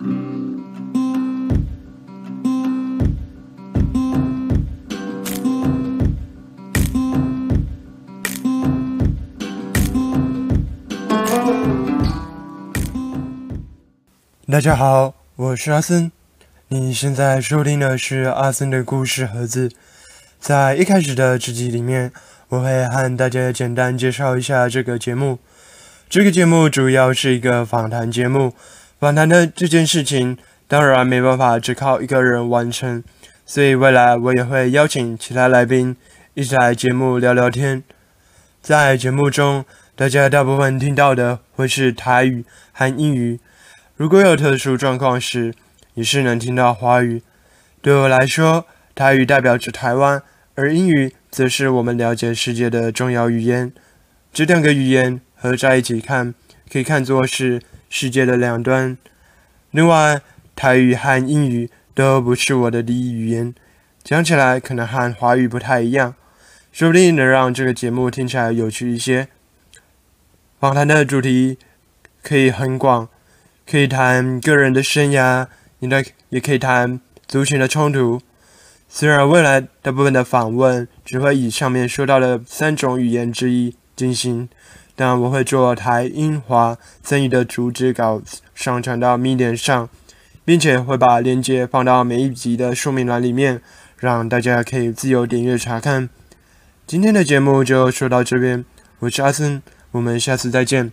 大家好，我是阿森。你现在收听的是阿森的故事盒子。在一开始的这集里面，我会和大家简单介绍一下这个节目。这个节目主要是一个访谈节目。访谈的这件事情，当然没办法只靠一个人完成，所以未来我也会邀请其他来宾一起来节目聊聊天。在节目中，大家大部分听到的会是台语和英语。如果有特殊状况时，也是能听到华语。对我来说，台语代表着台湾，而英语则是我们了解世界的重要语言。这两个语言合在一起看，可以看作是世界的两端。另外，台语和英语都不是我的第一语言，讲起来可能和华语不太一样，说不定能让这个节目听起来有趣一些。访谈的主题可以很广。可以谈个人的生涯，应该也可以谈族群的冲突。虽然未来大部分的访问只会以上面说到的三种语言之一进行，但我会做台英华赠予的主旨稿上传到 Medium 上，并且会把链接放到每一集的说明栏里面，让大家可以自由点阅查看。今天的节目就说到这边，我是阿森，我们下次再见。